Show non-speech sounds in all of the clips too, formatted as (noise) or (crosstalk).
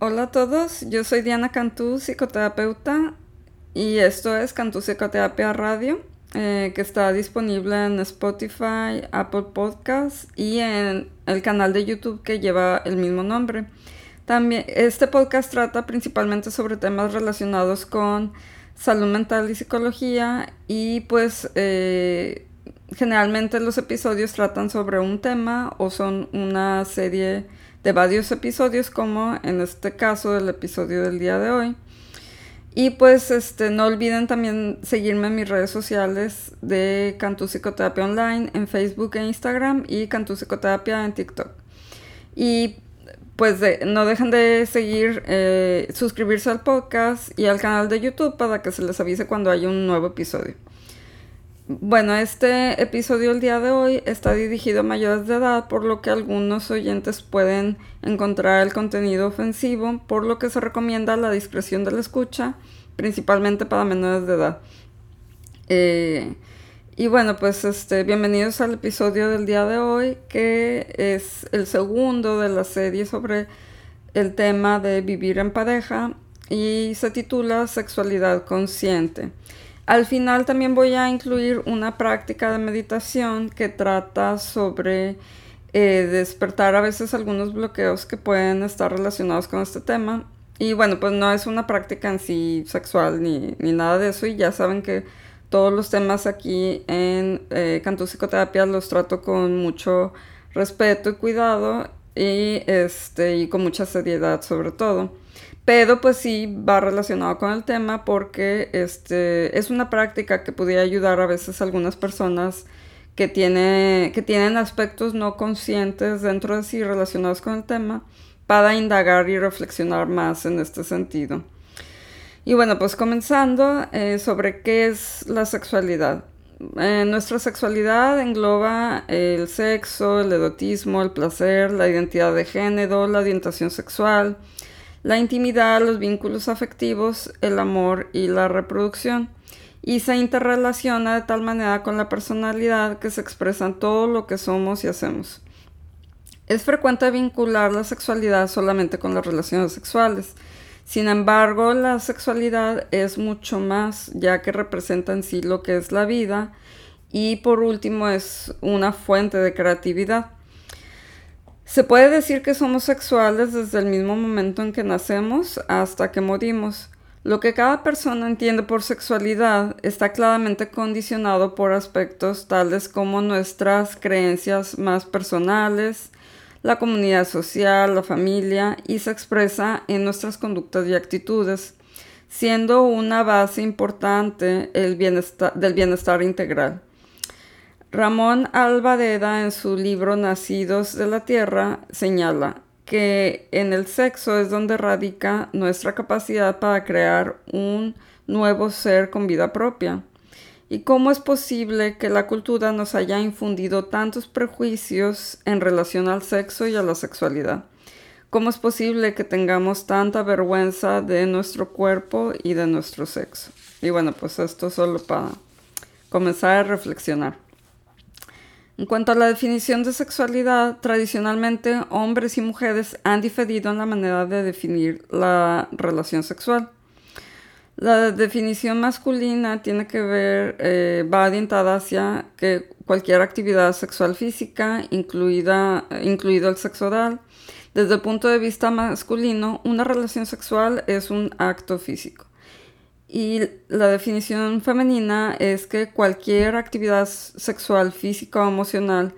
Hola a todos, yo soy Diana Cantú, psicoterapeuta, y esto es Cantú Psicoterapia Radio, eh, que está disponible en Spotify, Apple Podcasts y en el canal de YouTube que lleva el mismo nombre. También este podcast trata principalmente sobre temas relacionados con salud mental y psicología y pues eh, generalmente los episodios tratan sobre un tema o son una serie de varios episodios como en este caso el episodio del día de hoy. Y pues este, no olviden también seguirme en mis redes sociales de Cantú Psicoterapia Online en Facebook e Instagram y Cantú Psicoterapia en TikTok. Y pues no dejen de seguir, eh, suscribirse al podcast y al canal de YouTube para que se les avise cuando haya un nuevo episodio. Bueno, este episodio el día de hoy está dirigido a mayores de edad, por lo que algunos oyentes pueden encontrar el contenido ofensivo, por lo que se recomienda la discreción de la escucha, principalmente para menores de edad. Eh, y bueno, pues este, bienvenidos al episodio del día de hoy, que es el segundo de la serie sobre el tema de vivir en pareja y se titula Sexualidad Consciente. Al final también voy a incluir una práctica de meditación que trata sobre eh, despertar a veces algunos bloqueos que pueden estar relacionados con este tema. Y bueno, pues no es una práctica en sí sexual ni, nada de eso. Y ya saben que todos los temas aquí en eh, Cantú Psicoterapia los trato con mucho respeto y cuidado y, este, y con mucha seriedad sobre todo. Pero pues sí va relacionado con el tema porque este, es una práctica que podría ayudar a veces a algunas personas que, tiene, que tienen aspectos no conscientes dentro de sí relacionados con el tema para indagar y reflexionar más en este sentido. Y bueno, pues comenzando eh, sobre qué es la sexualidad. Eh, nuestra sexualidad engloba el sexo, el erotismo, el placer, la identidad de género, la orientación sexual, la intimidad, los vínculos afectivos, el amor y la reproducción. Y se interrelaciona de tal manera con la personalidad que se expresa en todo lo que somos y hacemos. Es frecuente vincular la sexualidad solamente con las relaciones sexuales. Sin embargo, la sexualidad es mucho más, ya que representa en sí lo que es la vida y por último es una fuente de creatividad. Se puede decir que somos sexuales desde el mismo momento en que nacemos hasta que morimos. Lo que cada persona entiende por sexualidad está claramente condicionado por aspectos tales como nuestras creencias más personales, la comunidad social, la familia y se expresa en nuestras conductas y actitudes, siendo una base importante el del bienestar integral. Ramón Alvareda en su libro Nacidos de la Tierra señala que en el sexo es donde radica nuestra capacidad para crear un nuevo ser con vida propia. ¿Y cómo es posible que la cultura nos haya infundido tantos prejuicios en relación al sexo y a la sexualidad? ¿Cómo es posible que tengamos tanta vergüenza de nuestro cuerpo y de nuestro sexo? Y bueno, pues esto solo para comenzar a reflexionar. En cuanto a la definición de sexualidad, tradicionalmente hombres y mujeres han diferido en la manera de definir la relación sexual. La definición masculina tiene que ver, eh, va orientada hacia que cualquier actividad sexual física, incluida, incluido el sexo oral, desde el punto de vista masculino, una relación sexual es un acto físico. Y la definición femenina es que cualquier actividad sexual, física o emocional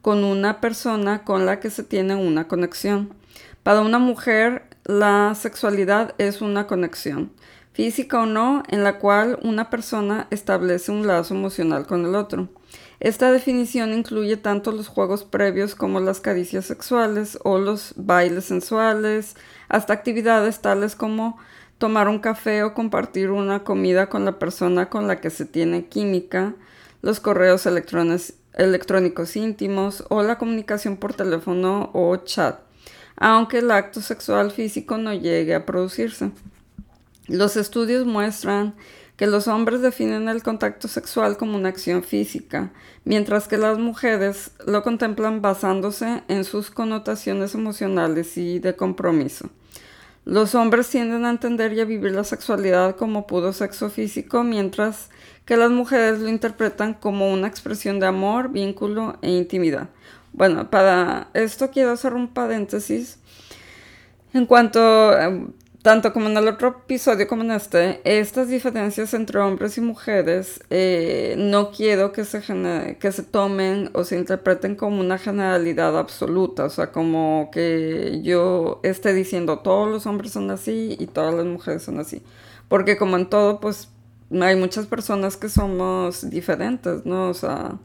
con una persona con la que se tiene una conexión. Para una mujer, la sexualidad es una conexión, física o no, en la cual una persona establece un lazo emocional con el otro. Esta definición incluye tanto los juegos previos como las caricias sexuales o los bailes sensuales, hasta actividades tales como tomar un café o compartir una comida con la persona con la que se tiene química, los correos electrónicos íntimos o la comunicación por teléfono o chat, aunque el acto sexual físico no llegue a producirse. Los estudios muestran que los hombres definen el contacto sexual como una acción física, mientras que las mujeres lo contemplan basándose en sus connotaciones emocionales y de compromiso. Los hombres tienden a entender y a vivir la sexualidad como puro sexo físico, mientras que las mujeres lo interpretan como una expresión de amor, vínculo e intimidad. Bueno, para esto quiero hacer un paréntesis. En cuanto, em, tanto como en el otro episodio como en este, estas diferencias entre hombres y mujeres eh, no quiero que se, que se tomen o se interpreten como una generalidad absoluta, o sea, como que yo esté diciendo todos los hombres son así y todas las mujeres son así. Porque como en todo, pues hay muchas personas que somos diferentes, ¿no? O sea,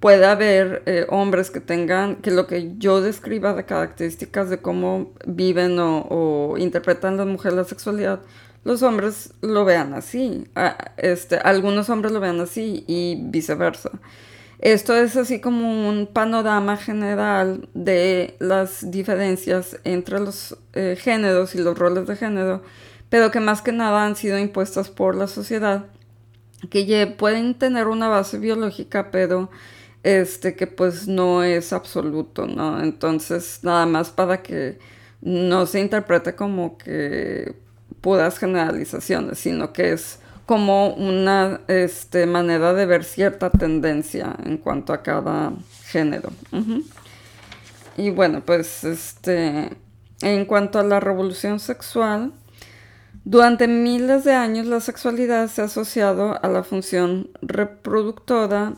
puede haber eh, hombres que tengan, que lo que yo describa de características de cómo viven o, interpretan las mujeres la sexualidad, los hombres lo vean así. este, algunos hombres lo vean así y viceversa. Esto es así como un panorama general de las diferencias entre los eh, géneros y los roles de género pero que más que nada han sido impuestas por la sociedad, que pueden tener una base biológica, pero este que pues no es absoluto, ¿no? Entonces, nada más para que no se interprete como que puras generalizaciones, sino que es como una este, manera de ver cierta tendencia en cuanto a cada género. Y bueno, pues este, en cuanto a la revolución sexual, durante miles de años la sexualidad se ha asociado a la función reproductora,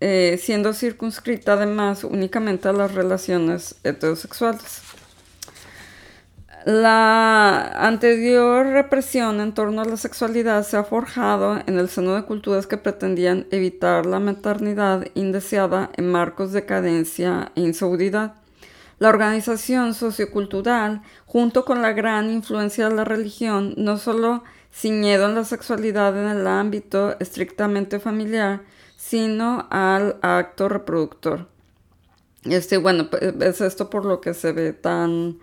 eh, siendo circunscrita además únicamente a las relaciones heterosexuales. La anterior represión en torno a la sexualidad se ha forjado en el seno de culturas que pretendían evitar la maternidad indeseada en marcos de cadencia e inseguridad. La organización sociocultural, junto con la gran influencia de la religión, no solo ciñeron la sexualidad en el ámbito estrictamente familiar, sino al acto reproductor. Este, bueno, es esto por lo que se ve tan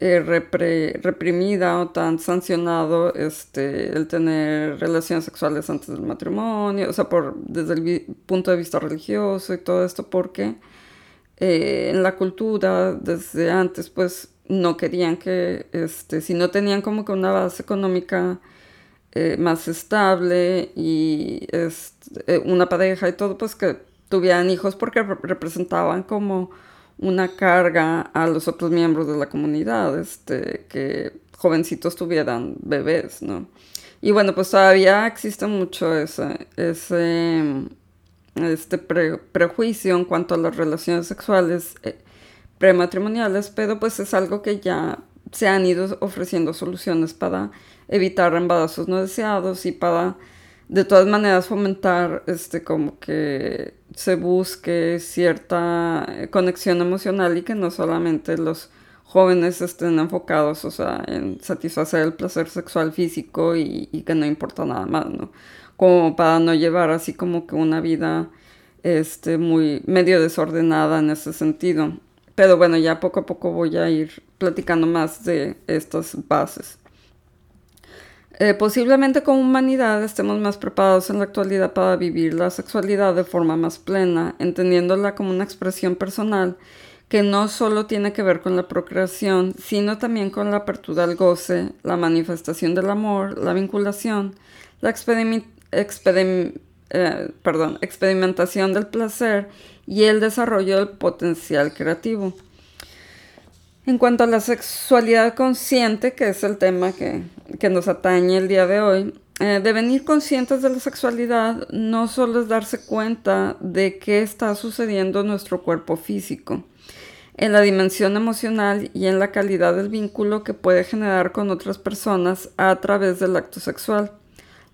eh, reprimida o tan sancionado este, el tener relaciones sexuales antes del matrimonio, o sea, por, desde el punto de vista religioso y todo esto, porque eh, en la cultura desde antes pues no querían que, este, si no tenían como que una base económica eh, más estable y eh, una pareja y todo, pues que tuvieran hijos porque representaban como una carga a los otros miembros de la comunidad, este, que jovencitos tuvieran bebés, ¿no? Y bueno, pues todavía existe mucho ese, ese este prejuicio en cuanto a las relaciones sexuales eh, prematrimoniales, pero pues es algo que ya se han ido ofreciendo soluciones para evitar embarazos no deseados y para de todas maneras fomentar este como que se busque cierta conexión emocional y que no solamente los jóvenes estén enfocados, o sea, en satisfacer el placer sexual físico y, y que no importa nada más, ¿no? como para no llevar así como que una vida este, muy medio desordenada en ese sentido. Pero bueno, ya poco a poco voy a ir platicando más de estas bases. Eh, posiblemente como humanidad estemos más preparados en la actualidad para vivir la sexualidad de forma más plena, entendiéndola como una expresión personal que no solo tiene que ver con la procreación, sino también con la apertura al goce, la manifestación del amor, la vinculación, la eh, experimentación del placer y el desarrollo del potencial creativo. En cuanto a la sexualidad consciente, que es el tema que, nos atañe el día de hoy, eh, devenir conscientes de la sexualidad no solo es darse cuenta de qué está sucediendo en nuestro cuerpo físico, en la dimensión emocional y en la calidad del vínculo que puede generar con otras personas a través del acto sexual.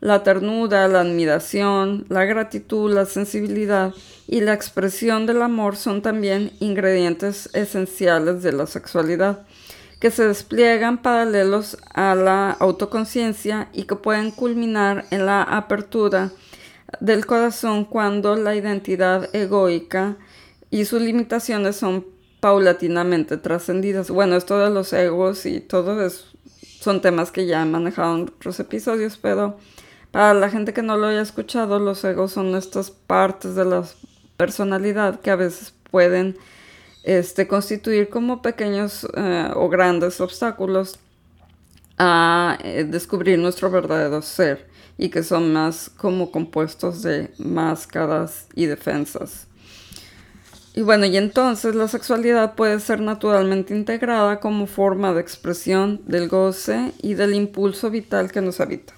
La ternura, la admiración, la gratitud, la sensibilidad y la expresión del amor son también ingredientes esenciales de la sexualidad, que se despliegan paralelos a la autoconciencia y que pueden culminar en la apertura del corazón cuando la identidad egoica y sus limitaciones son paulatinamente trascendidas. Bueno, esto de los egos y todo eso son temas que ya he manejado en otros episodios, pero para la gente que no lo haya escuchado, los egos son estas partes de la personalidad que a veces pueden este, constituir como pequeños eh, o grandes obstáculos a eh, descubrir nuestro verdadero ser y que son más como compuestos de máscaras y defensas. Y bueno, y entonces la sexualidad puede ser naturalmente integrada como forma de expresión del goce y del impulso vital que nos habita.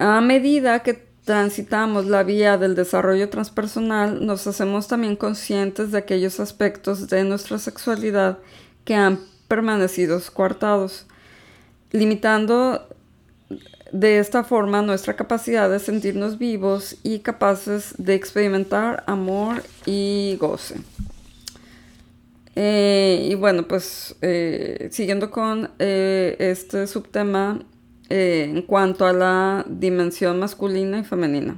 A medida que transitamos la vía del desarrollo transpersonal, nos hacemos también conscientes de aquellos aspectos de nuestra sexualidad que han permanecido coartados, limitando de esta forma nuestra capacidad de sentirnos vivos y capaces de experimentar amor y goce. Eh, y bueno, pues eh, siguiendo con eh, este subtema en cuanto a la dimensión masculina y femenina.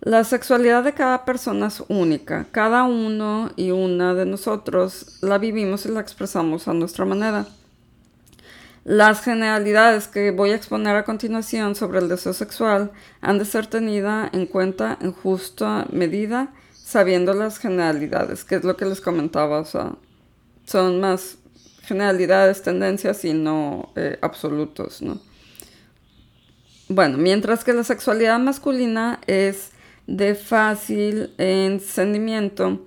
La sexualidad de cada persona es única. Cada uno y una de nosotros la vivimos y la expresamos a nuestra manera. Las generalidades que voy a exponer a continuación sobre el deseo sexual han de ser tenidas en cuenta en justa medida, sabiendo las generalidades, que es lo que les comentaba, o sea, son más generalidades, tendencias y no eh, absolutos, ¿no? Bueno, mientras que la sexualidad masculina es de fácil encendimiento,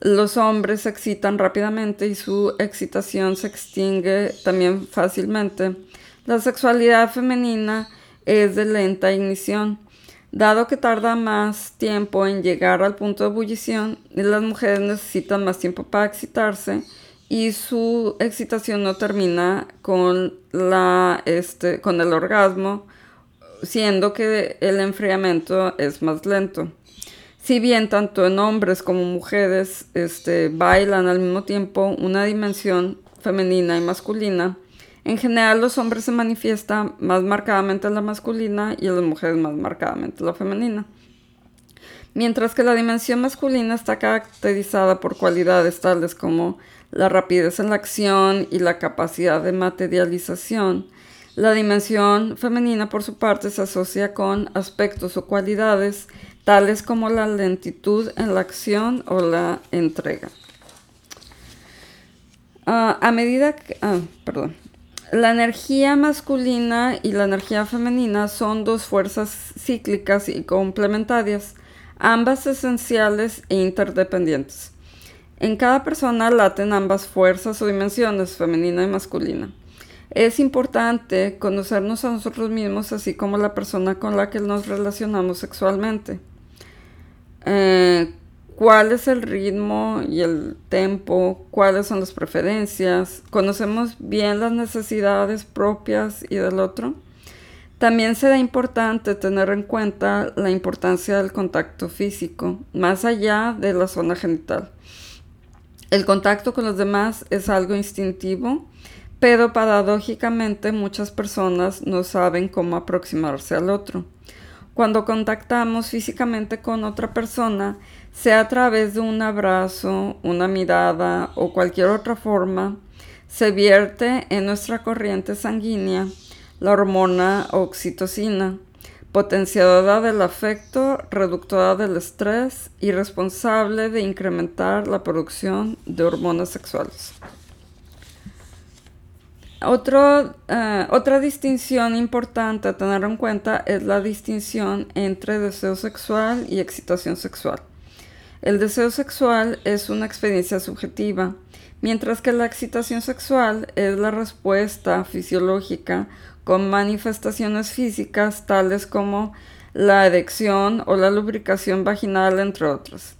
los hombres se excitan rápidamente y su excitación se extingue también fácilmente. La sexualidad femenina es de lenta ignición. Dado que tarda más tiempo en llegar al punto de ebullición, las mujeres necesitan más tiempo para excitarse y su excitación no termina con, la, este, con el orgasmo, siendo que el enfriamiento es más lento si bien tanto en hombres como mujeres este, bailan al mismo tiempo una dimensión femenina y masculina, en general los hombres se manifiestan más marcadamente la masculina y las mujeres más marcadamente la femenina. Mientras que la dimensión masculina está caracterizada por cualidades tales como la rapidez en la acción y la capacidad de materialización, la dimensión femenina por su parte se asocia con aspectos o cualidades tales como la lentitud en la acción o la entrega. Ah, a medida que, ah, perdón, la energía masculina y la energía femenina son dos fuerzas cíclicas y complementarias, ambas esenciales e interdependientes. En cada persona laten ambas fuerzas o dimensiones, femenina y masculina. Es importante conocernos a nosotros mismos así como la persona con la que nos relacionamos sexualmente. Eh, cuál es el ritmo y el tempo, cuáles son las preferencias, conocemos bien las necesidades propias y del otro. También será importante tener en cuenta la importancia del contacto físico, más allá de la zona genital. El contacto con los demás es algo instintivo, pero paradójicamente muchas personas no saben cómo aproximarse al otro. Cuando contactamos físicamente con otra persona, sea a través de un abrazo, una mirada o cualquier otra forma, se vierte en nuestra corriente sanguínea la hormona oxitocina, potenciadora del afecto, reductora del estrés y responsable de incrementar la producción de hormonas sexuales. Eh, otra distinción importante a tener en cuenta es la distinción entre deseo sexual y excitación sexual. El deseo sexual es una experiencia subjetiva, mientras que la excitación sexual es la respuesta fisiológica con manifestaciones físicas tales como la erección o la lubricación vaginal, entre otras.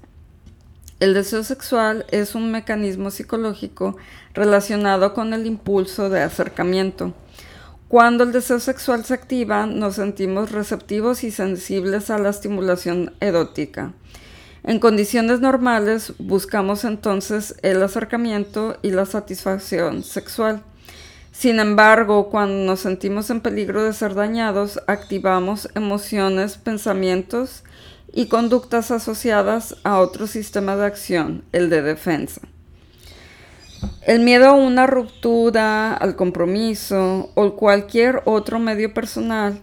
El deseo sexual es un mecanismo psicológico relacionado con el impulso de acercamiento. Cuando el deseo sexual se activa, nos sentimos receptivos y sensibles a la estimulación erótica. En condiciones normales, buscamos entonces el acercamiento y la satisfacción sexual. Sin embargo, cuando nos sentimos en peligro de ser dañados, activamos emociones, pensamientos y conductas asociadas a otro sistema de acción, el de defensa. El miedo a una ruptura, al compromiso o cualquier otro medio personal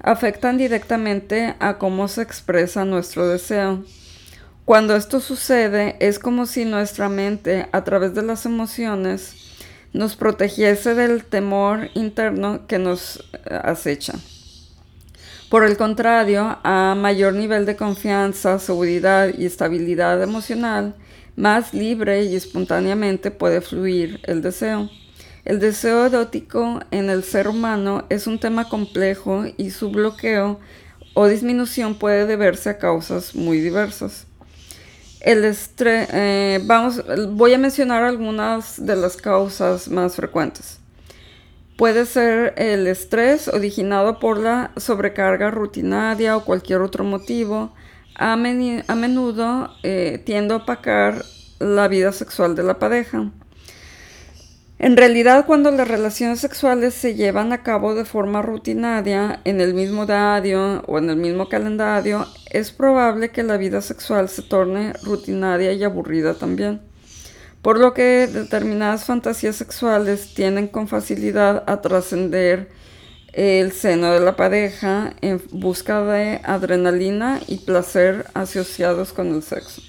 afectan directamente a cómo se expresa nuestro deseo. Cuando esto sucede es como si nuestra mente, a través de las emociones, nos protegiese del temor interno que nos eh, acecha. Por el contrario, a mayor nivel de confianza, seguridad y estabilidad emocional, más libre y espontáneamente puede fluir el deseo. El deseo erótico en el ser humano es un tema complejo y su bloqueo o disminución puede deberse a causas muy diversas. El eh, vamos, voy a mencionar algunas de las causas más frecuentes. Puede ser el estrés originado por la sobrecarga rutinaria o cualquier otro motivo. A, menudo eh, tiende a opacar la vida sexual de la pareja. En realidad, cuando las relaciones sexuales se llevan a cabo de forma rutinaria, en el mismo diario o en el mismo calendario, es probable que la vida sexual se torne rutinaria y aburrida también. Por lo que determinadas fantasías sexuales tienden con facilidad a trascender el seno de la pareja en busca de adrenalina y placer asociados con el sexo.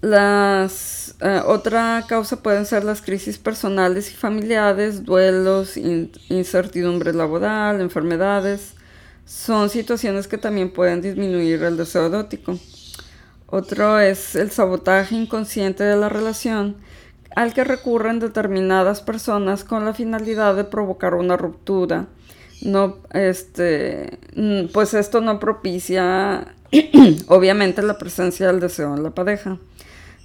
Las, eh, otra causa pueden ser las crisis personales y familiares, duelos, incertidumbre laboral, enfermedades. Son situaciones que también pueden disminuir el deseo erótico. Otro es el sabotaje inconsciente de la relación, al que recurren determinadas personas con la finalidad de provocar una ruptura. No, este, pues esto no propicia, (clears throat) obviamente, la presencia del deseo en la pareja.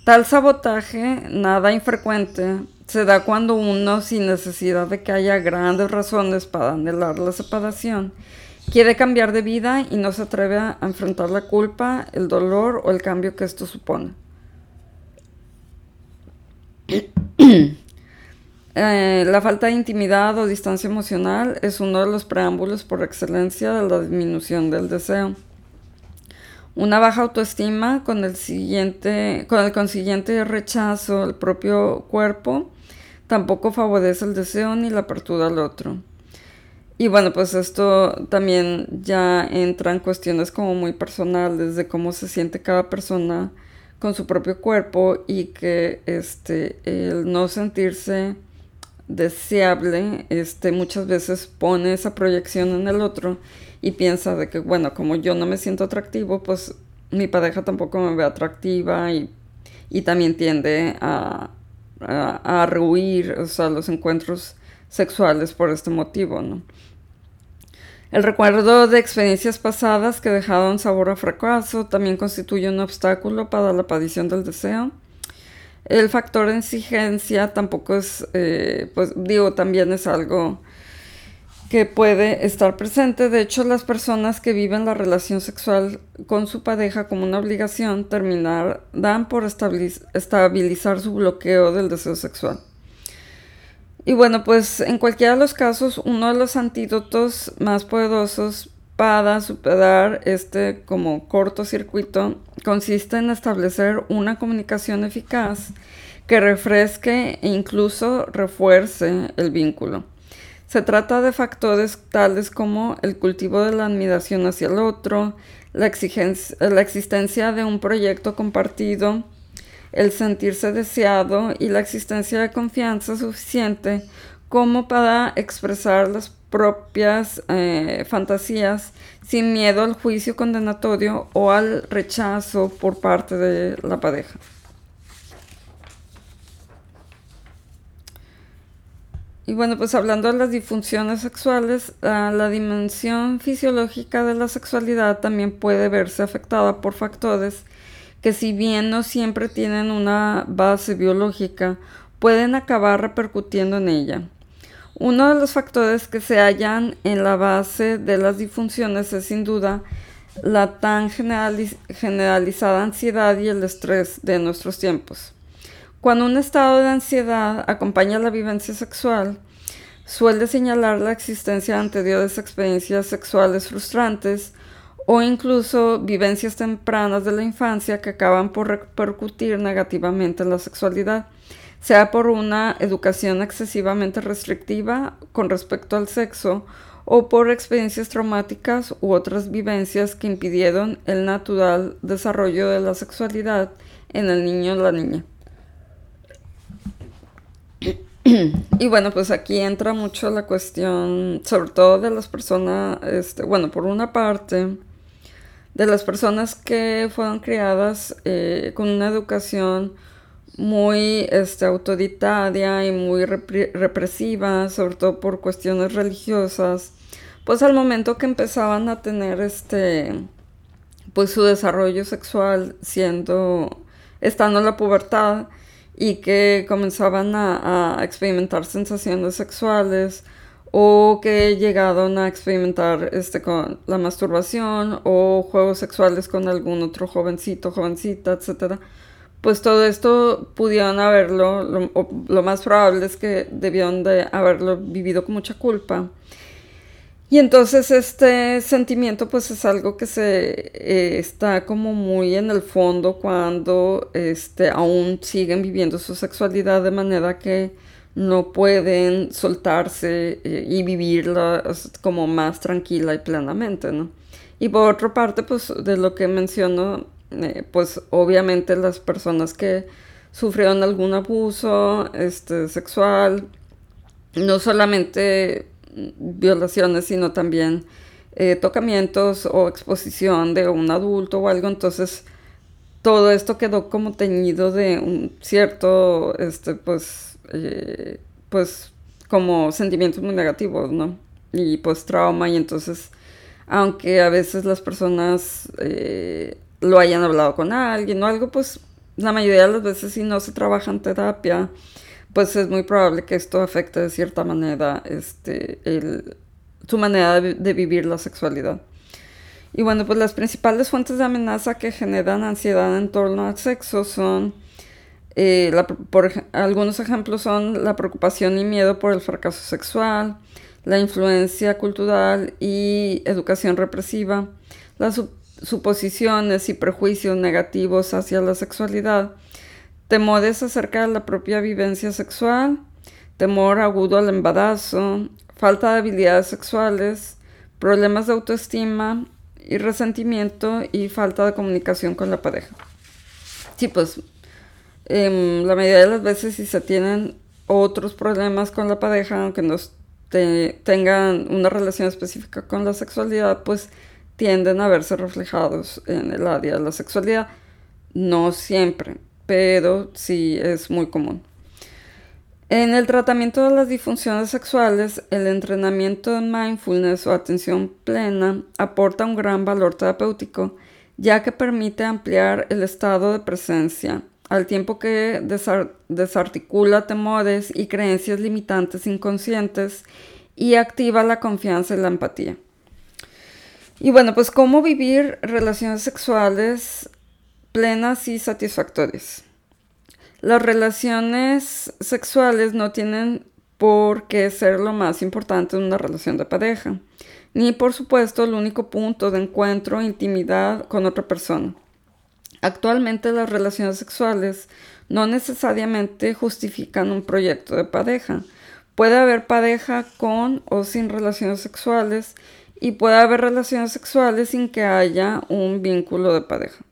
Tal sabotaje, nada infrecuente, se da cuando uno, sin necesidad de que haya grandes razones para anhelar la separación, quiere cambiar de vida y no se atreve a enfrentar la culpa, el dolor o el cambio que esto supone. (clears throat) Eh, la falta de intimidad o distancia emocional es uno de los preámbulos por excelencia de la disminución del deseo. Una baja autoestima con el, siguiente, con el consiguiente rechazo al propio cuerpo tampoco favorece el deseo ni la apertura al otro. Y bueno, pues esto también ya entra en cuestiones como muy personales de cómo se siente cada persona con su propio cuerpo y que este, el no sentirse deseable este, muchas veces pone esa proyección en el otro y piensa de que, bueno, como yo no me siento atractivo, pues mi pareja tampoco me ve atractiva y, también tiende a, a, rehuir los encuentros sexuales por este motivo, ¿no? El recuerdo de experiencias pasadas que dejaron sabor a fracaso también constituye un obstáculo para la aparición del deseo. El factor de exigencia tampoco es, eh, pues digo, también es algo que puede estar presente. De hecho, las personas que viven la relación sexual con su pareja como una obligación terminar dan por estabilizar su bloqueo del deseo sexual. Y bueno, pues en cualquiera de los casos, uno de los antídotos más poderosos para superar este como cortocircuito consiste en establecer una comunicación eficaz que refresque e incluso refuerce el vínculo. Se trata de factores tales como el cultivo de la admiración hacia el otro, la, existencia de un proyecto compartido, el sentirse deseado y la existencia de confianza suficiente como para expresar las propias eh, fantasías sin miedo al juicio condenatorio o al rechazo por parte de la pareja. Y bueno, pues hablando de las disfunciones sexuales, la dimensión fisiológica de la sexualidad también puede verse afectada por factores que si bien no siempre tienen una base biológica, pueden acabar repercutiendo en ella. Uno de los factores que se hallan en la base de las disfunciones es sin duda la tan generalizada ansiedad y el estrés de nuestros tiempos. Cuando un estado de ansiedad acompaña la vivencia sexual, suele señalar la existencia de anteriores experiencias sexuales frustrantes o incluso vivencias tempranas de la infancia que acaban por repercutir negativamente en la sexualidad, sea por una educación excesivamente restrictiva con respecto al sexo o por experiencias traumáticas u otras vivencias que impidieron el natural desarrollo de la sexualidad en el niño o la niña. y bueno, pues aquí entra mucho la cuestión, sobre todo de las personas, este, bueno, por una parte, de las personas que fueron criadas eh, con una educación muy este, autoritaria y muy represiva, sobre todo por cuestiones religiosas, pues al momento que empezaban a tener este, pues su desarrollo sexual siendo, estando en la pubertad y que comenzaban a, a experimentar sensaciones sexuales, o que llegaron a experimentar este, con la masturbación o juegos sexuales con algún otro jovencito, jovencita, etc. Pues todo esto pudieron haberlo, lo, más probable es que debieron de haberlo vivido con mucha culpa. Y entonces este sentimiento pues es algo que se eh, está como muy en el fondo cuando este, aún siguen viviendo su sexualidad de manera que no pueden soltarse eh, y vivirla como más tranquila y plenamente, ¿no? Y por otra parte, pues de lo que menciono, eh, pues obviamente las personas que sufrieron algún abuso este, sexual, no solamente violaciones, sino también eh, tocamientos o exposición de un adulto o algo, entonces todo esto quedó como teñido de un cierto, este, pues, eh, pues como sentimientos muy negativos, ¿no? Y pues trauma y entonces, aunque a veces las personas eh, lo hayan hablado con alguien o algo, pues la mayoría de las veces si no se trabaja en terapia, pues es muy probable que esto afecte de cierta manera este, su manera de, de vivir la sexualidad. Y bueno, pues las principales fuentes de amenaza que generan ansiedad en torno al sexo son eh, por algunos ejemplos son la preocupación y miedo por el fracaso sexual, la influencia cultural y educación represiva, las suposiciones y prejuicios negativos hacia la sexualidad, temores acerca de la propia vivencia sexual, temor agudo al embarazo, falta de habilidades sexuales, problemas de autoestima y resentimiento y falta de comunicación con la pareja. Sí, pues Em, la mayoría de las veces si se tienen otros problemas con la pareja, aunque no tengan una relación específica con la sexualidad, pues tienden a verse reflejados en el área de la sexualidad. No siempre, pero sí es muy común. En el tratamiento de las disfunciones sexuales, el entrenamiento en mindfulness o atención plena aporta un gran valor terapéutico, ya que permite ampliar el estado de presencia al tiempo que desarticula temores y creencias limitantes inconscientes y activa la confianza y la empatía. Y bueno, pues cómo vivir relaciones sexuales plenas y satisfactorias. Las relaciones sexuales no tienen por qué ser lo más importante en una relación de pareja, ni por supuesto el único punto de encuentro intimidad con otra persona. Actualmente las relaciones sexuales no necesariamente justifican un proyecto de pareja. Puede haber pareja con o sin relaciones sexuales y puede haber relaciones sexuales sin que haya un vínculo de pareja.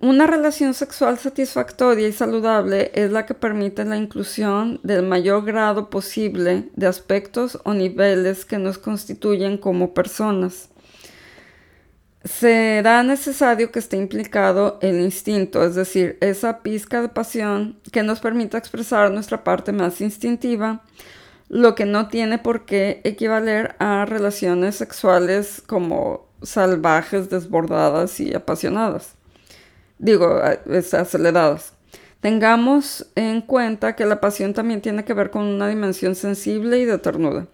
Una relación sexual satisfactoria y saludable es la que permite la inclusión del mayor grado posible de aspectos o niveles que nos constituyen como personas será necesario que esté implicado el instinto, es decir, esa pizca de pasión que nos permita expresar nuestra parte más instintiva, lo que no tiene por qué equivaler a relaciones sexuales como salvajes, desbordadas y apasionadas. Digo, aceleradas. Tengamos en cuenta que la pasión también tiene que ver con una dimensión sensible y de ternura.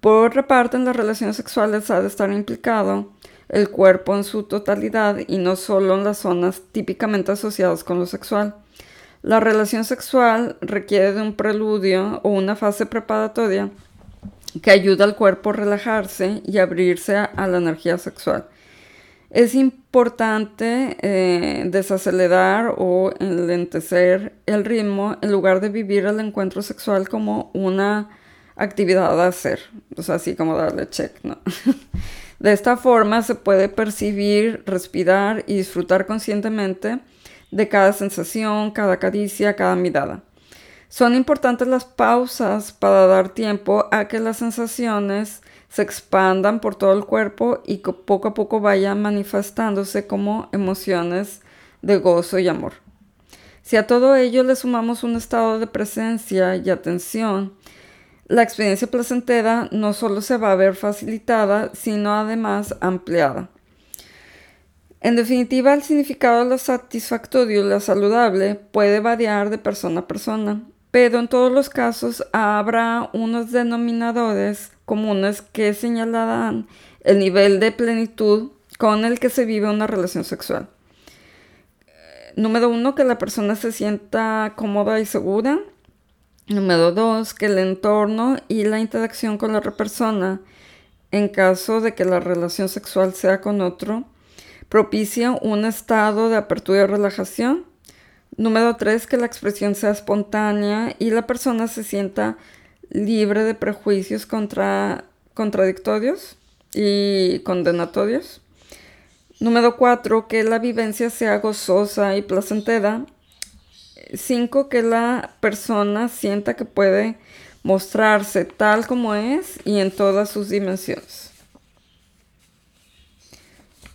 Por otra parte, en las relaciones sexuales ha de estar implicado el cuerpo en su totalidad y no solo en las zonas típicamente asociadas con lo sexual. La relación sexual requiere de un preludio o una fase preparatoria que ayuda al cuerpo a relajarse y abrirse a, la energía sexual. Es importante eh, desacelerar o enlentecer el ritmo en lugar de vivir el encuentro sexual como una actividad a hacer, o sea, así como darle check, ¿no? (laughs) De esta forma se puede percibir, respirar y disfrutar conscientemente de cada sensación, cada caricia, cada mirada. Son importantes las pausas para dar tiempo a que las sensaciones se expandan por todo el cuerpo y que poco a poco vayan manifestándose como emociones de gozo y amor. Si a todo ello le sumamos un estado de presencia y atención, la experiencia placentera no solo se va a ver facilitada, sino además ampliada. En definitiva, el significado de lo satisfactorio y lo saludable puede variar de persona a persona, pero en todos los casos habrá unos denominadores comunes que señalarán el nivel de plenitud con el que se vive una relación sexual. Número uno, que la persona se sienta cómoda y segura. Número dos, que el entorno y la interacción con la otra persona, en caso de que la relación sexual sea con otro, propicia un estado de apertura y relajación. Número tres, que la expresión sea espontánea y la persona se sienta libre de prejuicios contra, contradictorios y condenatorios. Número 4, que la vivencia sea gozosa y placentera. 5, que la persona sienta que puede mostrarse tal como es y en todas sus dimensiones.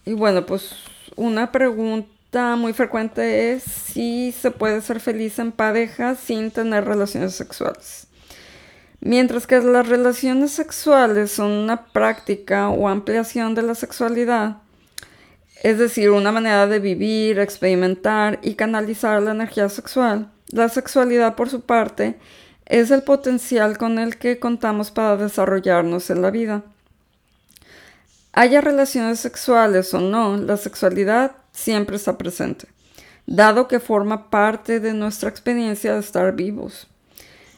Y bueno, pues una pregunta muy frecuente es si se puede ser feliz en pareja sin tener relaciones sexuales. Mientras que las relaciones sexuales son una práctica o ampliación de la sexualidad, es decir, una manera de vivir, experimentar y canalizar la energía sexual. La sexualidad, por su parte, es el potencial con el que contamos para desarrollarnos en la vida. Haya relaciones sexuales o no, la sexualidad siempre está presente, dado que forma parte de nuestra experiencia de estar vivos.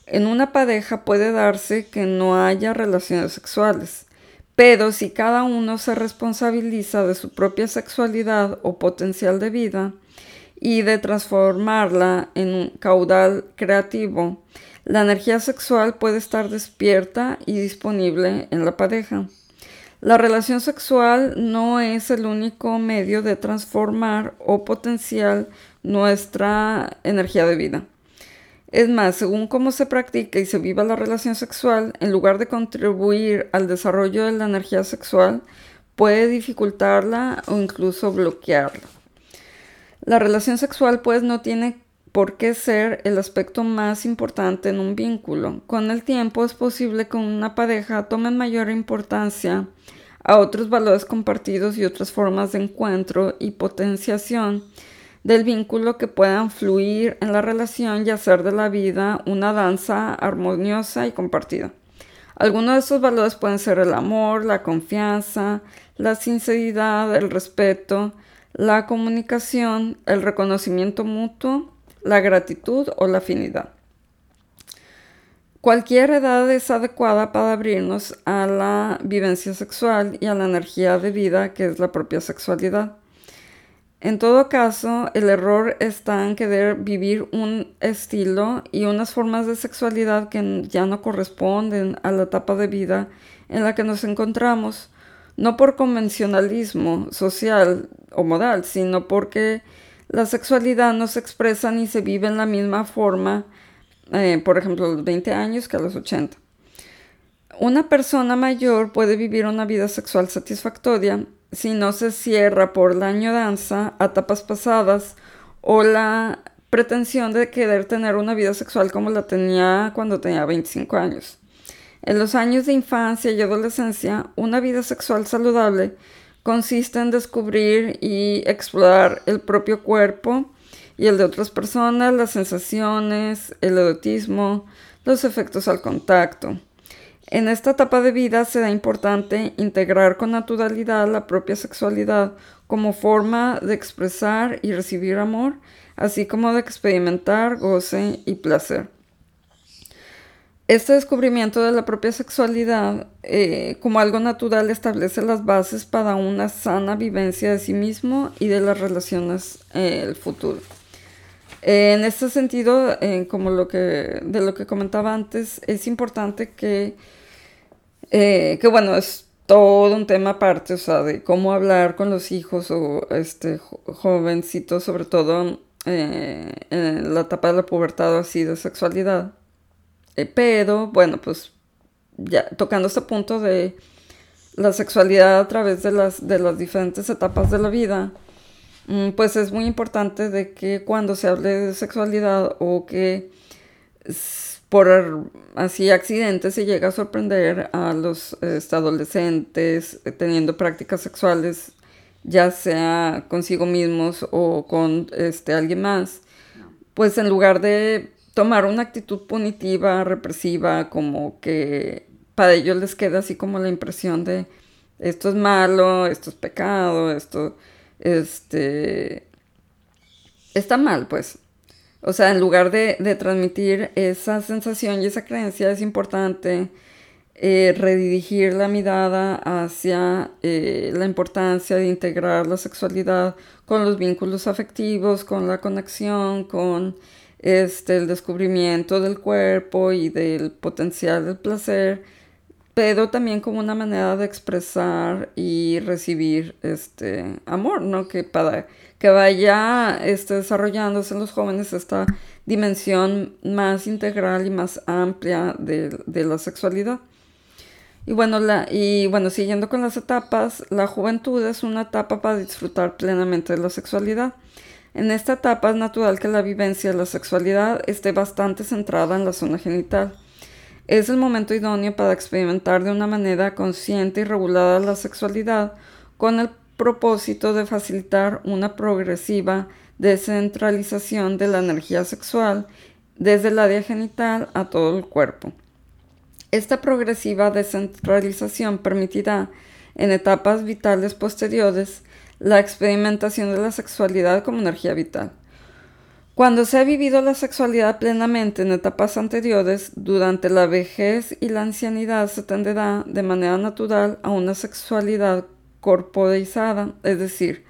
En una pareja puede darse que no haya relaciones sexuales, pero si cada uno se responsabiliza de su propia sexualidad o potencial de vida y de transformarla en un caudal creativo, la energía sexual puede estar despierta y disponible en la pareja. La relación sexual no es el único medio de transformar o potenciar nuestra energía de vida. Es más, según cómo se practica y se viva la relación sexual, en lugar de contribuir al desarrollo de la energía sexual, puede dificultarla o incluso bloquearla. La relación sexual pues no tiene por qué ser el aspecto más importante en un vínculo. Con el tiempo es posible que una pareja tome mayor importancia a otros valores compartidos y otras formas de encuentro y potenciación del vínculo que puedan fluir en la relación y hacer de la vida una danza armoniosa y compartida. Algunos de esos valores pueden ser el amor, la confianza, la sinceridad, el respeto, la comunicación, el reconocimiento mutuo, la gratitud o la afinidad. Cualquier edad es adecuada para abrirnos a la vivencia sexual y a la energía de vida que es la propia sexualidad. En todo caso, el error está en querer vivir un estilo y unas formas de sexualidad que ya no corresponden a la etapa de vida en la que nos encontramos, no por convencionalismo social o moral, sino porque la sexualidad no se expresa ni se vive en la misma forma, eh, por ejemplo, a los 20 años que a los 80. Una persona mayor puede vivir una vida sexual satisfactoria si no se cierra por la añoranza a etapas pasadas o la pretensión de querer tener una vida sexual como la tenía cuando tenía 25 años. En los años de infancia y adolescencia, una vida sexual saludable consiste en descubrir y explorar el propio cuerpo y el de otras personas, las sensaciones, el erotismo, los efectos al contacto. En esta etapa de vida será importante integrar con naturalidad la propia sexualidad como forma de expresar y recibir amor, así como de experimentar goce y placer. Este descubrimiento de la propia sexualidad eh, como algo natural establece las bases para una sana vivencia de sí mismo y de las relaciones en el futuro. en este sentido, eh, como lo que, de lo que comentaba antes, es importante que eh, que bueno, es todo un tema aparte, o sea, de cómo hablar con los hijos o este jovencitos, sobre todo eh, en la etapa de la pubertad o así de sexualidad. Eh, pero, bueno, pues ya tocando este punto de la sexualidad a través de las, de las diferentes etapas de la vida, mm, pues es muy importante de que cuando se hable de sexualidad o que por así accidentes se llega a sorprender a los este, adolescentes eh, teniendo prácticas sexuales ya sea consigo mismos o con este, alguien más, pues en lugar de tomar una actitud punitiva, represiva, como que para ellos les queda así como la impresión de esto es malo, esto es pecado, esto este, está mal, pues. O sea, en lugar de, de transmitir esa sensación y esa creencia, es importante eh, redirigir la mirada hacia eh, la importancia de integrar la sexualidad con los vínculos afectivos, con la conexión, con este, el descubrimiento del cuerpo y del potencial del placer, pero también como una manera de expresar y recibir este amor, ¿no? Que para que vaya este, desarrollándose en los jóvenes esta dimensión más integral y más amplia de, de la sexualidad. Y bueno, la, y bueno, siguiendo con las etapas, la juventud es una etapa para disfrutar plenamente de la sexualidad. En esta etapa es natural que la vivencia de la sexualidad esté bastante centrada en la zona genital. Es el momento idóneo para experimentar de una manera consciente y regulada la sexualidad con el propósito de facilitar una progresiva descentralización de la energía sexual desde el área genital a todo el cuerpo. Esta progresiva descentralización permitirá, en etapas vitales posteriores, la experimentación de la sexualidad como energía vital. Cuando se ha vivido la sexualidad plenamente en etapas anteriores, durante la vejez y la ancianidad se tenderá de manera natural a una sexualidad corporizada, es decir,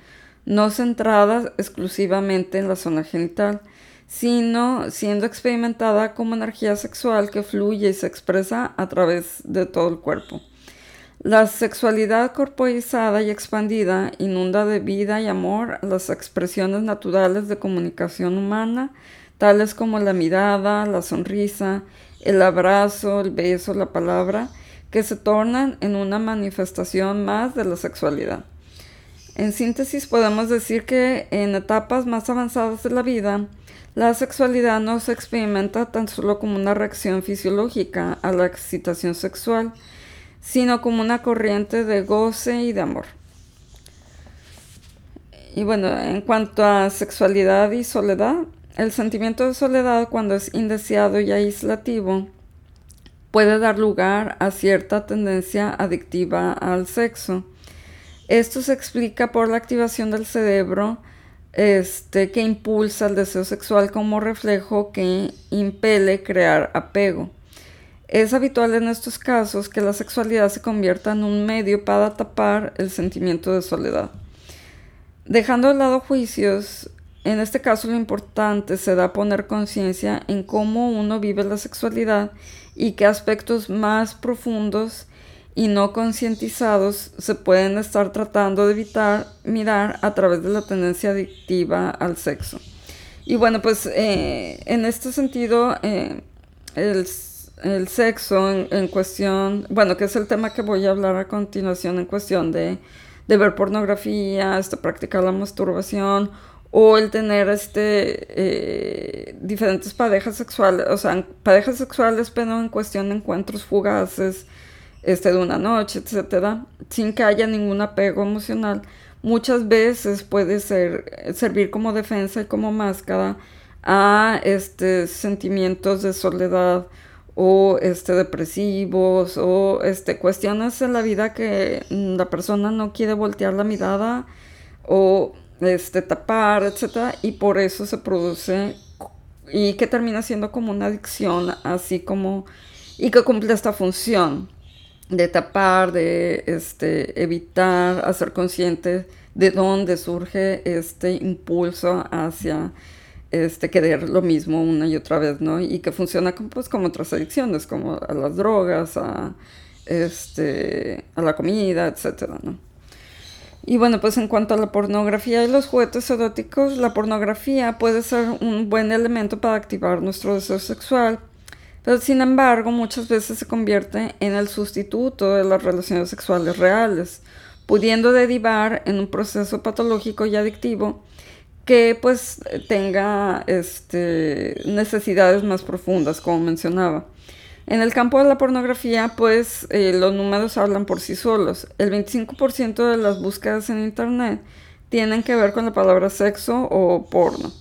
no centrada exclusivamente en la zona genital, sino siendo experimentada como energía sexual que fluye y se expresa a través de todo el cuerpo. La sexualidad corporizada y expandida inunda de vida y amor las expresiones naturales de comunicación humana, tales como la mirada, la sonrisa, el abrazo, el beso, la palabra, que se tornan en una manifestación más de la sexualidad. En síntesis, podemos decir que en etapas más avanzadas de la vida, la sexualidad no se experimenta tan solo como una reacción fisiológica a la excitación sexual, sino como una corriente de goce y de amor. Y bueno, en cuanto a sexualidad y soledad, el sentimiento de soledad cuando es indeseado y aislativo puede dar lugar a cierta tendencia adictiva al sexo. Esto se explica por la activación del cerebro este, que impulsa el deseo sexual como reflejo que impele crear apego. Es habitual en estos casos que la sexualidad se convierta en un medio para tapar el sentimiento de soledad. Dejando de lado juicios, en este caso lo importante será poner conciencia en cómo uno vive la sexualidad y qué aspectos más profundos y no concientizados se pueden estar tratando de evitar mirar a través de la tendencia adictiva al sexo. Y bueno, pues eh, en este sentido, eh, el, sexo en, cuestión, bueno, que es el tema que voy a hablar a continuación en cuestión de, ver pornografía, este, practicar la masturbación o el tener este eh, diferentes parejas sexuales, o sea, parejas sexuales, pero en cuestión de encuentros fugaces, este, de una noche, etcétera, sin que haya ningún apego emocional, muchas veces puede ser, servir como defensa y como máscara a este, sentimientos de soledad o este, depresivos o este, cuestiones en la vida que la persona no quiere voltear la mirada o este, tapar, etcétera, y por eso se produce y que termina siendo como una adicción, así como y que cumple esta función de tapar, de este, evitar, hacer consciente de dónde surge este impulso hacia este, querer lo mismo una y otra vez, ¿no? Y que funciona como, pues, como otras adicciones, como a las drogas, a, este, a la comida, etcétera, ¿no? Y bueno, pues en cuanto a la pornografía y los juguetes eróticos, la pornografía puede ser un buen elemento para activar nuestro deseo sexual, pero sin embargo muchas veces se convierte en el sustituto de las relaciones sexuales reales, pudiendo derivar en un proceso patológico y adictivo que pues tenga este, necesidades más profundas, como mencionaba. En el campo de la pornografía, pues eh, los números hablan por sí solos. El 25% de las búsquedas en Internet tienen que ver con la palabra sexo o porno.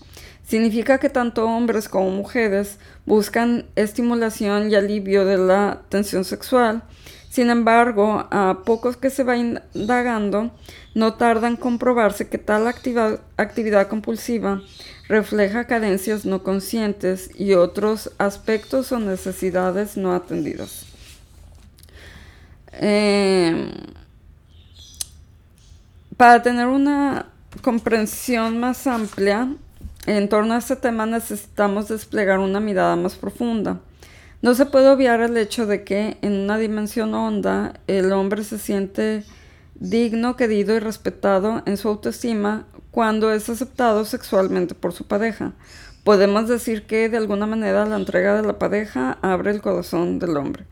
Significa que tanto hombres como mujeres buscan estimulación y alivio de la tensión sexual. Sin embargo, a pocos que se va indagando, no tarda en comprobarse que tal actividad compulsiva refleja carencias no conscientes y otros aspectos o necesidades no atendidas. Em, para tener una comprensión más amplia en torno a este tema necesitamos desplegar una mirada más profunda. No se puede obviar el hecho de que en una dimensión honda el hombre se siente digno, querido y respetado en su autoestima cuando es aceptado sexualmente por su pareja. Podemos decir que de alguna manera la entrega de la pareja abre el corazón del hombre.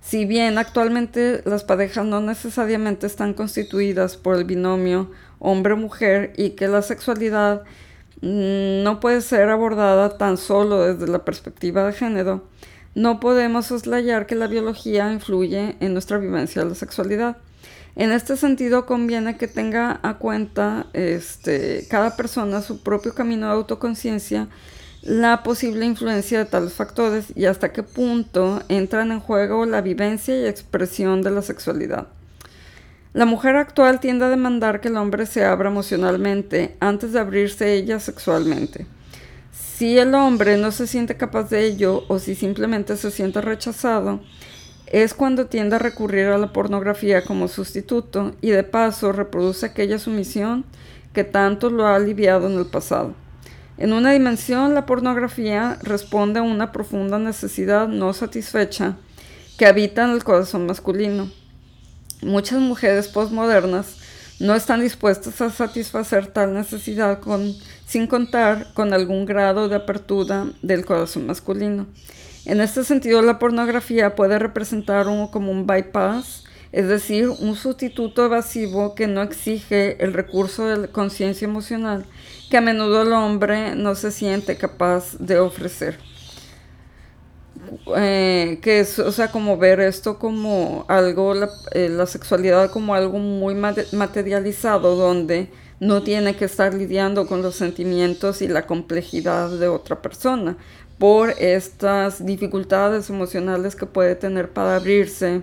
Si bien actualmente las parejas no necesariamente están constituidas por el binomio hombre-mujer y que la sexualidad mm, no puede ser abordada tan solo desde la perspectiva de género, no podemos soslayar que la biología influye en nuestra vivencia de la sexualidad. En este sentido, conviene que tenga a cuenta este, cada persona su propio camino de autoconciencia, la posible influencia de tales factores y hasta qué punto entran en juego la vivencia y expresión de la sexualidad. La mujer actual tiende a demandar que el hombre se abra emocionalmente antes de abrirse ella sexualmente. Si el hombre no se siente capaz de ello o si simplemente se siente rechazado, es cuando tiende a recurrir a la pornografía como sustituto y de paso reproduce aquella sumisión que tanto lo ha aliviado en el pasado. En una dimensión, la pornografía responde a una profunda necesidad no satisfecha que habita en el corazón masculino. Muchas mujeres postmodernas no están dispuestas a satisfacer tal necesidad sin contar con algún grado de apertura del corazón masculino. En este sentido, la pornografía puede representar un, como un bypass, es decir, un sustituto evasivo que no exige el recurso de la conciencia emocional que a menudo el hombre no se siente capaz de ofrecer. Eh, que es, o sea, como ver esto como algo, la, eh, la sexualidad como algo muy materializado, donde no tiene que estar lidiando con los sentimientos y la complejidad de otra persona, por estas dificultades emocionales que puede tener para abrirse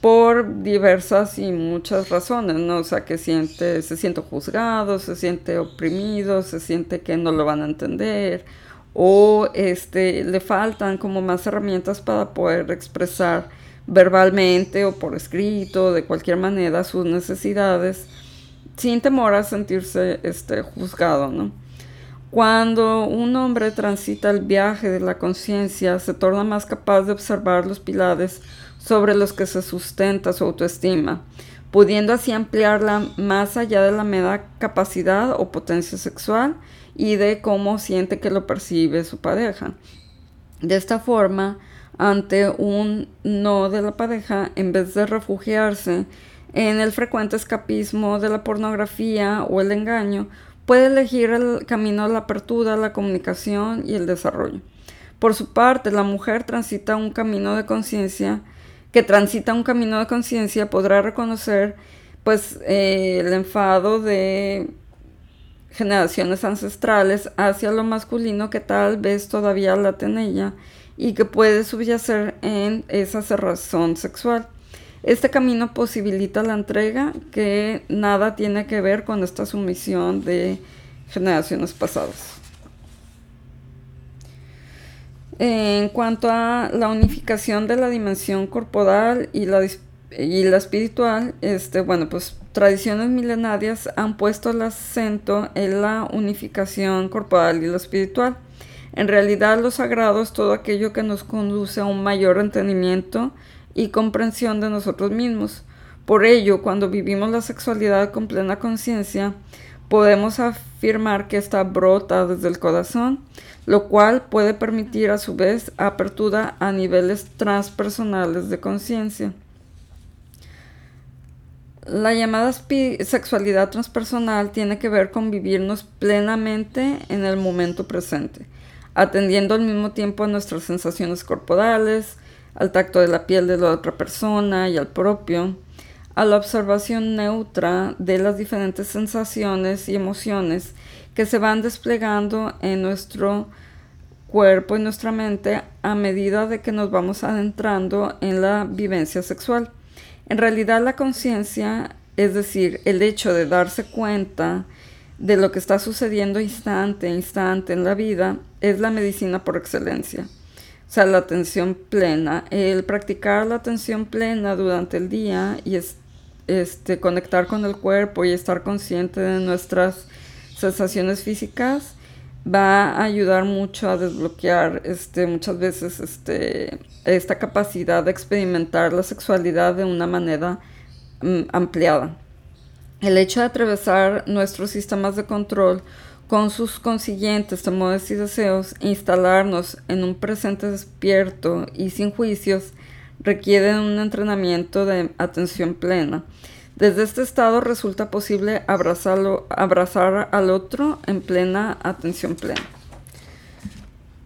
por diversas y muchas razones, ¿no? O sea, que siente, se siente juzgado, se siente oprimido, se siente que no lo van a entender, o este, le faltan como más herramientas para poder expresar verbalmente o por escrito, de cualquier manera, sus necesidades, sin temor a sentirse este, juzgado, ¿no? Cuando un hombre transita el viaje de la conciencia, se torna más capaz de observar los pilares sobre los que se sustenta su autoestima, pudiendo así ampliarla más allá de la mera capacidad o potencia sexual y de cómo siente que lo percibe su pareja. De esta forma, ante un no de la pareja, en vez de refugiarse en el frecuente escapismo de la pornografía o el engaño, puede elegir el camino de la apertura, la comunicación y el desarrollo. Por su parte, la mujer transita un camino de conciencia, que transita un camino de conciencia podrá reconocer pues eh, el enfado de generaciones ancestrales hacia lo masculino que tal vez todavía en ella y que puede subyacer en esa cerrazón sexual. Este camino posibilita la entrega que nada tiene que ver con esta sumisión de generaciones pasadas. En cuanto a la unificación de la dimensión corporal y la, y la espiritual, este, bueno, pues tradiciones milenarias han puesto el acento en la unificación corporal y la espiritual. En realidad, lo sagrado es todo aquello que nos conduce a un mayor entendimiento y comprensión de nosotros mismos. Por ello, cuando vivimos la sexualidad con plena conciencia, podemos afirmar que está brota desde el corazón, lo cual puede permitir a su vez apertura a niveles transpersonales de conciencia. La llamada sexualidad transpersonal tiene que ver con vivirnos plenamente en el momento presente, atendiendo al mismo tiempo a nuestras sensaciones corporales, al tacto de la piel de la otra persona y al propio, a la observación neutra de las diferentes sensaciones y emociones que se van desplegando en nuestro cuerpo y nuestra mente a medida de que nos vamos adentrando en la vivencia sexual. En realidad la conciencia, es decir, el hecho de darse cuenta de lo que está sucediendo instante a instante en la vida, es la medicina por excelencia. O sea, la atención plena, el practicar la atención plena durante el día y este, conectar con el cuerpo y estar consciente de nuestras sensaciones físicas va a ayudar mucho a desbloquear este, muchas veces este, esta capacidad de experimentar la sexualidad de una manera mm, ampliada. El hecho de atravesar nuestros sistemas de control con sus consiguientes temores y deseos, instalarnos en un presente despierto y sin juicios, requiere un entrenamiento de atención plena. Desde este estado resulta posible abrazarlo, abrazar al otro en plena atención plena.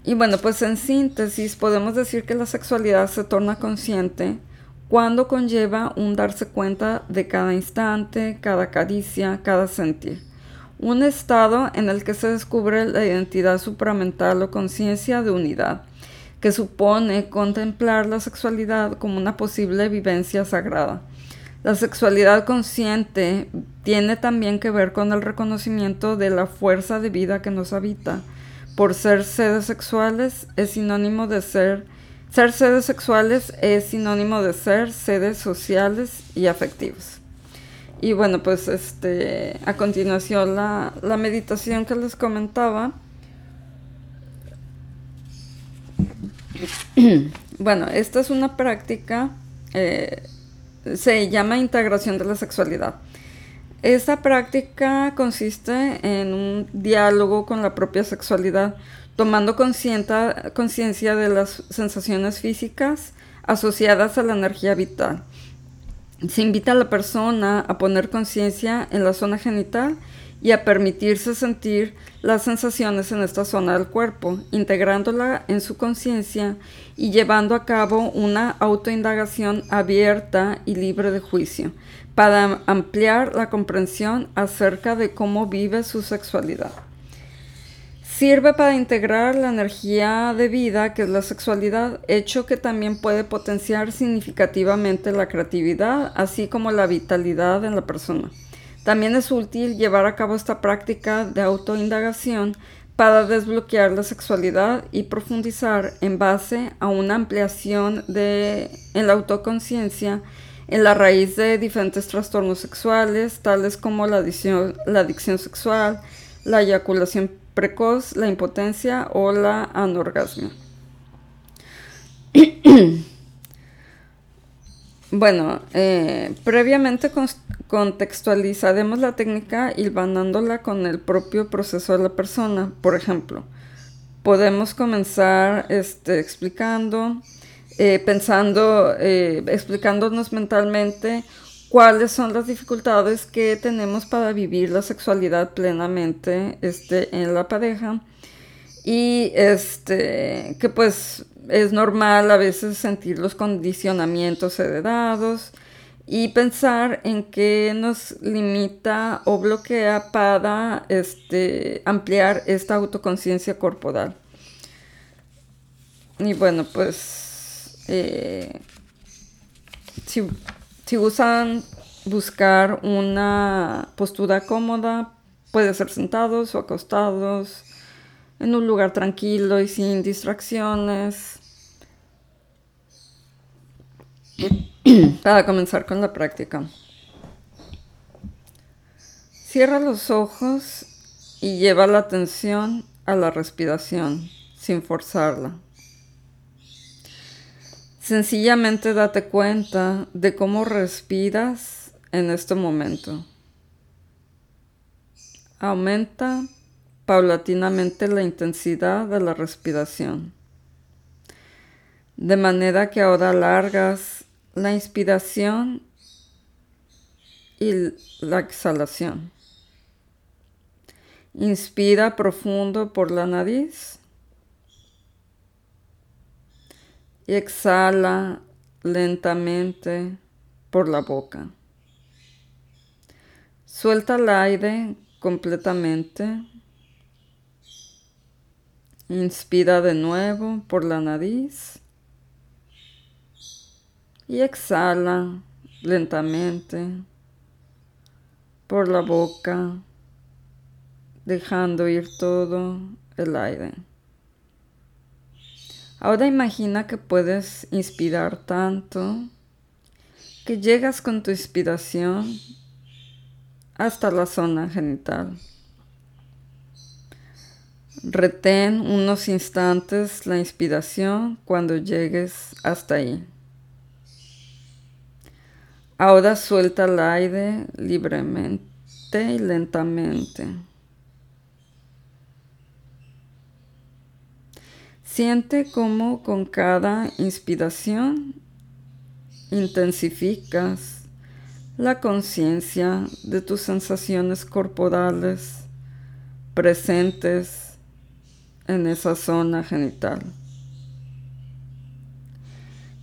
Y bueno, pues en síntesis podemos decir que la sexualidad se torna consciente cuando conlleva un darse cuenta de cada instante, cada caricia, cada sentir. Un estado en el que se descubre la identidad supramental o conciencia de unidad, que supone contemplar la sexualidad como una posible vivencia sagrada la sexualidad consciente tiene también que ver con el reconocimiento de la fuerza de vida que nos habita. Por ser seres sexuales es sinónimo de ser, ser seres sexuales es sinónimo de ser seres sociales y afectivos. Y bueno, pues este, a continuación la, meditación que les comentaba. (clears throat) bueno, esta es una práctica eh, se llama integración de la sexualidad. Esta práctica consiste en un diálogo con la propia sexualidad, tomando conciencia de las sensaciones físicas asociadas a la energía vital. Se invita a la persona a poner conciencia en la zona genital y a permitirse sentir las sensaciones en esta zona del cuerpo, integrándola en su conciencia y llevando a cabo una autoindagación abierta y libre de juicio, para ampliar la comprensión acerca de cómo vive su sexualidad. Sirve para integrar la energía de vida que es la sexualidad, hecho que también puede potenciar significativamente la creatividad, así como la vitalidad en la persona. También es útil llevar a cabo esta práctica de autoindagación para desbloquear la sexualidad y profundizar en base a una ampliación de, en la autoconciencia en la raíz de diferentes trastornos sexuales, tales como la adicción, la adicción sexual, la eyaculación precoz, la impotencia o la anorgasmia. (clears throat) Bueno, eh, previamente contextualizaremos la técnica hilvanándola con el propio proceso de la persona. Por ejemplo, podemos comenzar este, explicando, eh, pensando, eh, explicándonos mentalmente cuáles son las dificultades que tenemos para vivir la sexualidad plenamente este, en la pareja y este, que pues es normal a veces sentir los condicionamientos heredados y pensar en qué nos limita o bloquea para este, ampliar esta autoconciencia corporal. Y bueno, pues eh, si, si usan buscar una postura cómoda, puede ser sentados o acostados, en un lugar tranquilo y sin distracciones. Para comenzar con la práctica. Cierra los ojos y lleva la atención a la respiración sin forzarla. Sencillamente date cuenta de cómo respiras en este momento. Aumenta paulatinamente la intensidad de la respiración, de manera que ahora largas la inspiración y la exhalación. Inspira profundo por la nariz y exhala lentamente por la boca. Suelta el aire completamente. Inspira de nuevo por la nariz y exhala lentamente por la boca, dejando ir todo el aire. Ahora imagina que puedes inspirar tanto que llegas con tu inspiración hasta la zona genital. Retén unos instantes la inspiración cuando llegues hasta ahí. Ahora suelta el aire libremente y lentamente. Siente cómo con cada inspiración intensificas la conciencia de tus sensaciones corporales presentes en esa zona genital,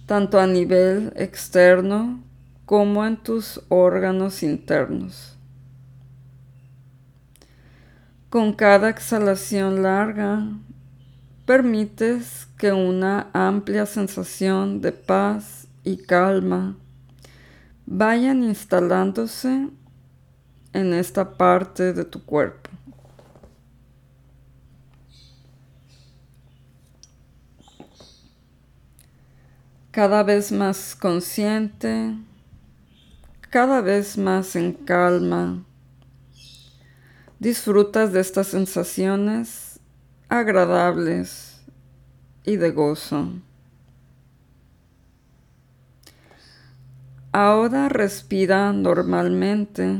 tanto a nivel externo como en tus órganos internos. Con cada exhalación larga, permites que una amplia sensación de paz y calma vayan instalándose en esta parte de tu cuerpo. Cada vez más consciente, cada vez más en calma. Disfrutas de estas sensaciones agradables y de gozo. Ahora respira normalmente,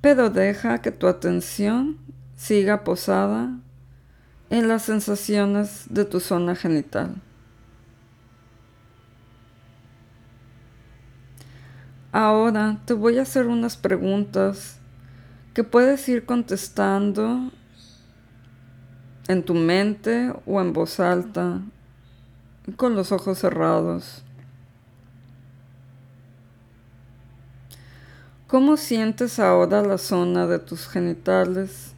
pero deja que tu atención siga posada en las sensaciones de tu zona genital. Ahora te voy a hacer unas preguntas que puedes ir contestando en tu mente o en voz alta con los ojos cerrados. ¿Cómo sientes ahora la zona de tus genitales?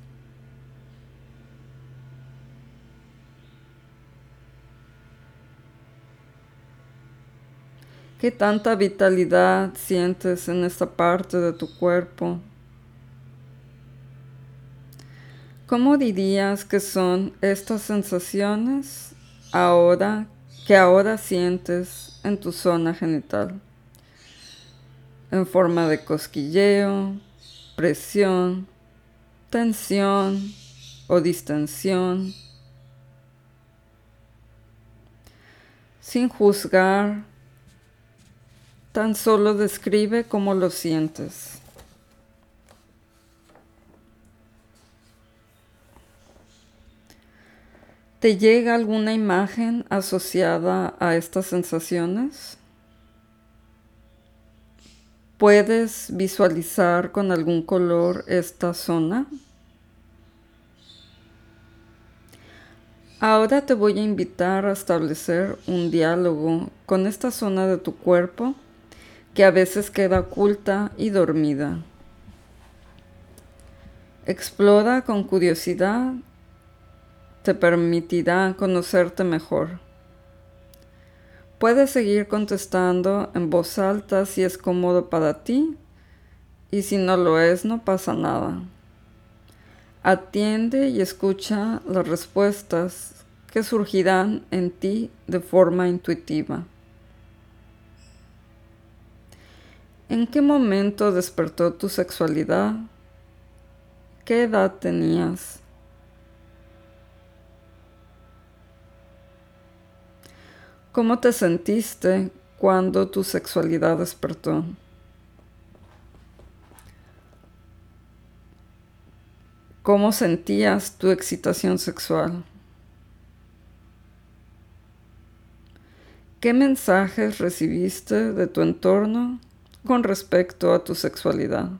¿Qué tanta vitalidad sientes en esta parte de tu cuerpo? ¿Cómo dirías que son estas sensaciones ahora que ahora sientes en tu zona genital? En forma de cosquilleo, presión, tensión o distensión. Sin juzgar, Tan solo describe cómo lo sientes. ¿Te llega alguna imagen asociada a estas sensaciones? ¿Puedes visualizar con algún color esta zona? Ahora te voy a invitar a establecer un diálogo con esta zona de tu cuerpo que a veces queda oculta y dormida. Explora con curiosidad, te permitirá conocerte mejor. Puedes seguir contestando en voz alta si es cómodo para ti y si no lo es no pasa nada. Atiende y escucha las respuestas que surgirán en ti de forma intuitiva. ¿En qué momento despertó tu sexualidad? ¿Qué edad tenías? ¿Cómo te sentiste cuando tu sexualidad despertó? ¿Cómo sentías tu excitación sexual? ¿Qué mensajes recibiste de tu entorno con respecto a tu sexualidad?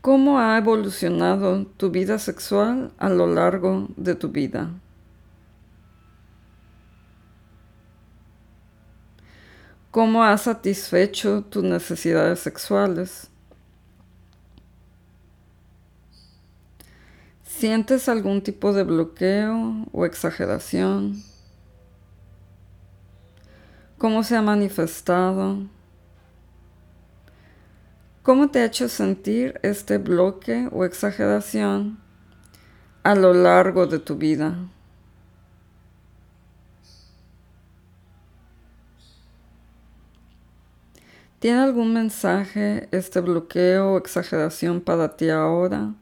¿Cómo ha evolucionado tu vida sexual a lo largo de tu vida? ¿Cómo has satisfecho tus necesidades sexuales? ¿Sientes algún tipo de bloqueo o exageración? ¿Cómo se ha manifestado? ¿Cómo te ha hecho sentir este bloque o exageración a lo largo de tu vida? ¿Tiene algún mensaje este bloqueo o exageración para ti ahora?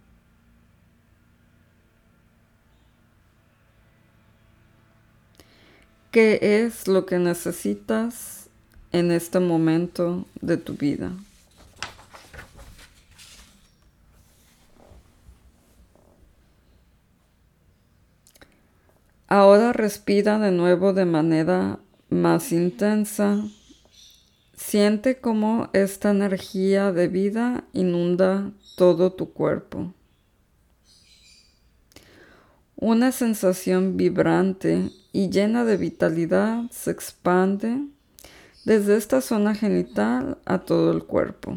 ¿Qué es lo que necesitas en este momento de tu vida? Ahora respira de nuevo de manera más intensa Siente cómo esta energía de vida inunda todo tu cuerpo. Una sensación vibrante y llena de vitalidad se expande desde esta zona genital a todo el cuerpo.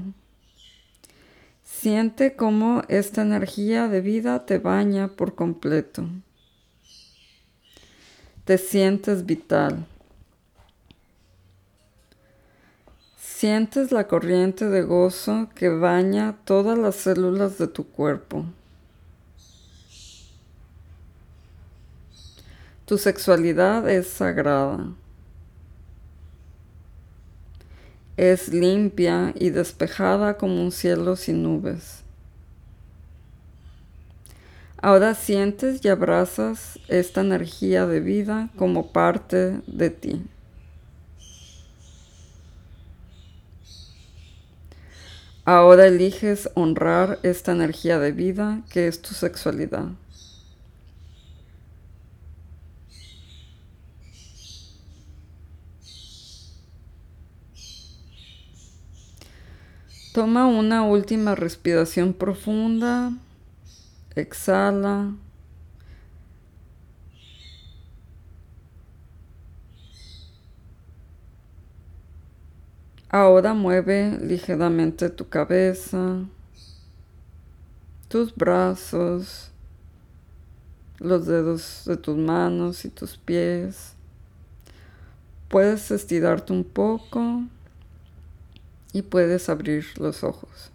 Siente cómo esta energía de vida te baña por completo. Te sientes vital. Sientes la corriente de gozo que baña todas las células de tu cuerpo. Tu sexualidad es sagrada. Es limpia y despejada como un cielo sin nubes. Ahora sientes y abrazas esta energía de vida como parte de ti. Ahora eliges honrar esta energía de vida que es tu sexualidad. Toma una última respiración profunda. Exhala. Ahora mueve ligeramente tu cabeza, tus brazos, los dedos de tus manos y tus pies. Puedes estirarte un poco y puedes abrir los ojos.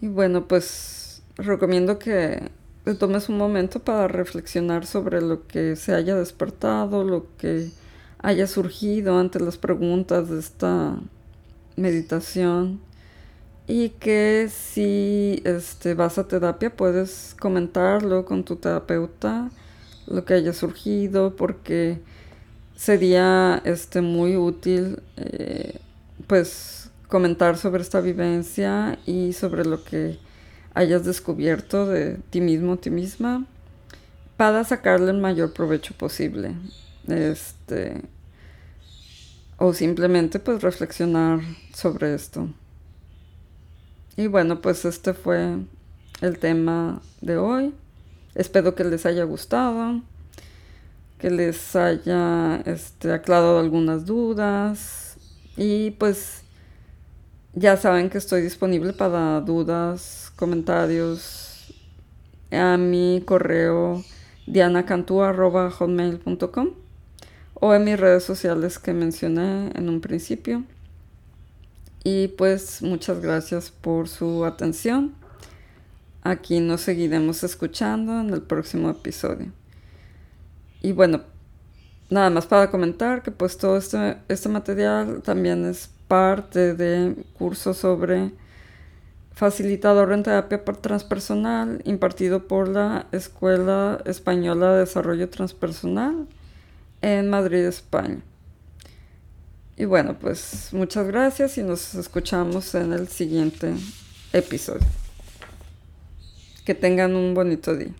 Y bueno, pues recomiendo que te tomes un momento para reflexionar sobre lo que se haya despertado, lo que haya surgido ante las preguntas de esta meditación y que si este, vas a terapia puedes comentarlo con tu terapeuta lo que haya surgido porque sería este, muy útil eh, pues comentar sobre esta vivencia y sobre lo que hayas descubierto de ti mismo ti misma para sacarle el mayor provecho posible. Este o simplemente pues reflexionar sobre esto. Y bueno, pues este fue el tema de hoy. Espero que les haya gustado, que les haya este, aclarado algunas dudas y pues ya saben que estoy disponible para dudas, comentarios a mi correo dianacantú.com o en mis redes sociales que mencioné en un principio. Y pues muchas gracias por su atención. Aquí nos seguiremos escuchando en el próximo episodio. y bueno, nada más para comentar que pues todo este, este material también es parte de cursos sobre facilitador en terapia transpersonal impartido por la Escuela Española de Desarrollo Transpersonal en Madrid, España. Y bueno, pues muchas gracias y nos escuchamos en el siguiente episodio. Que tengan un bonito día.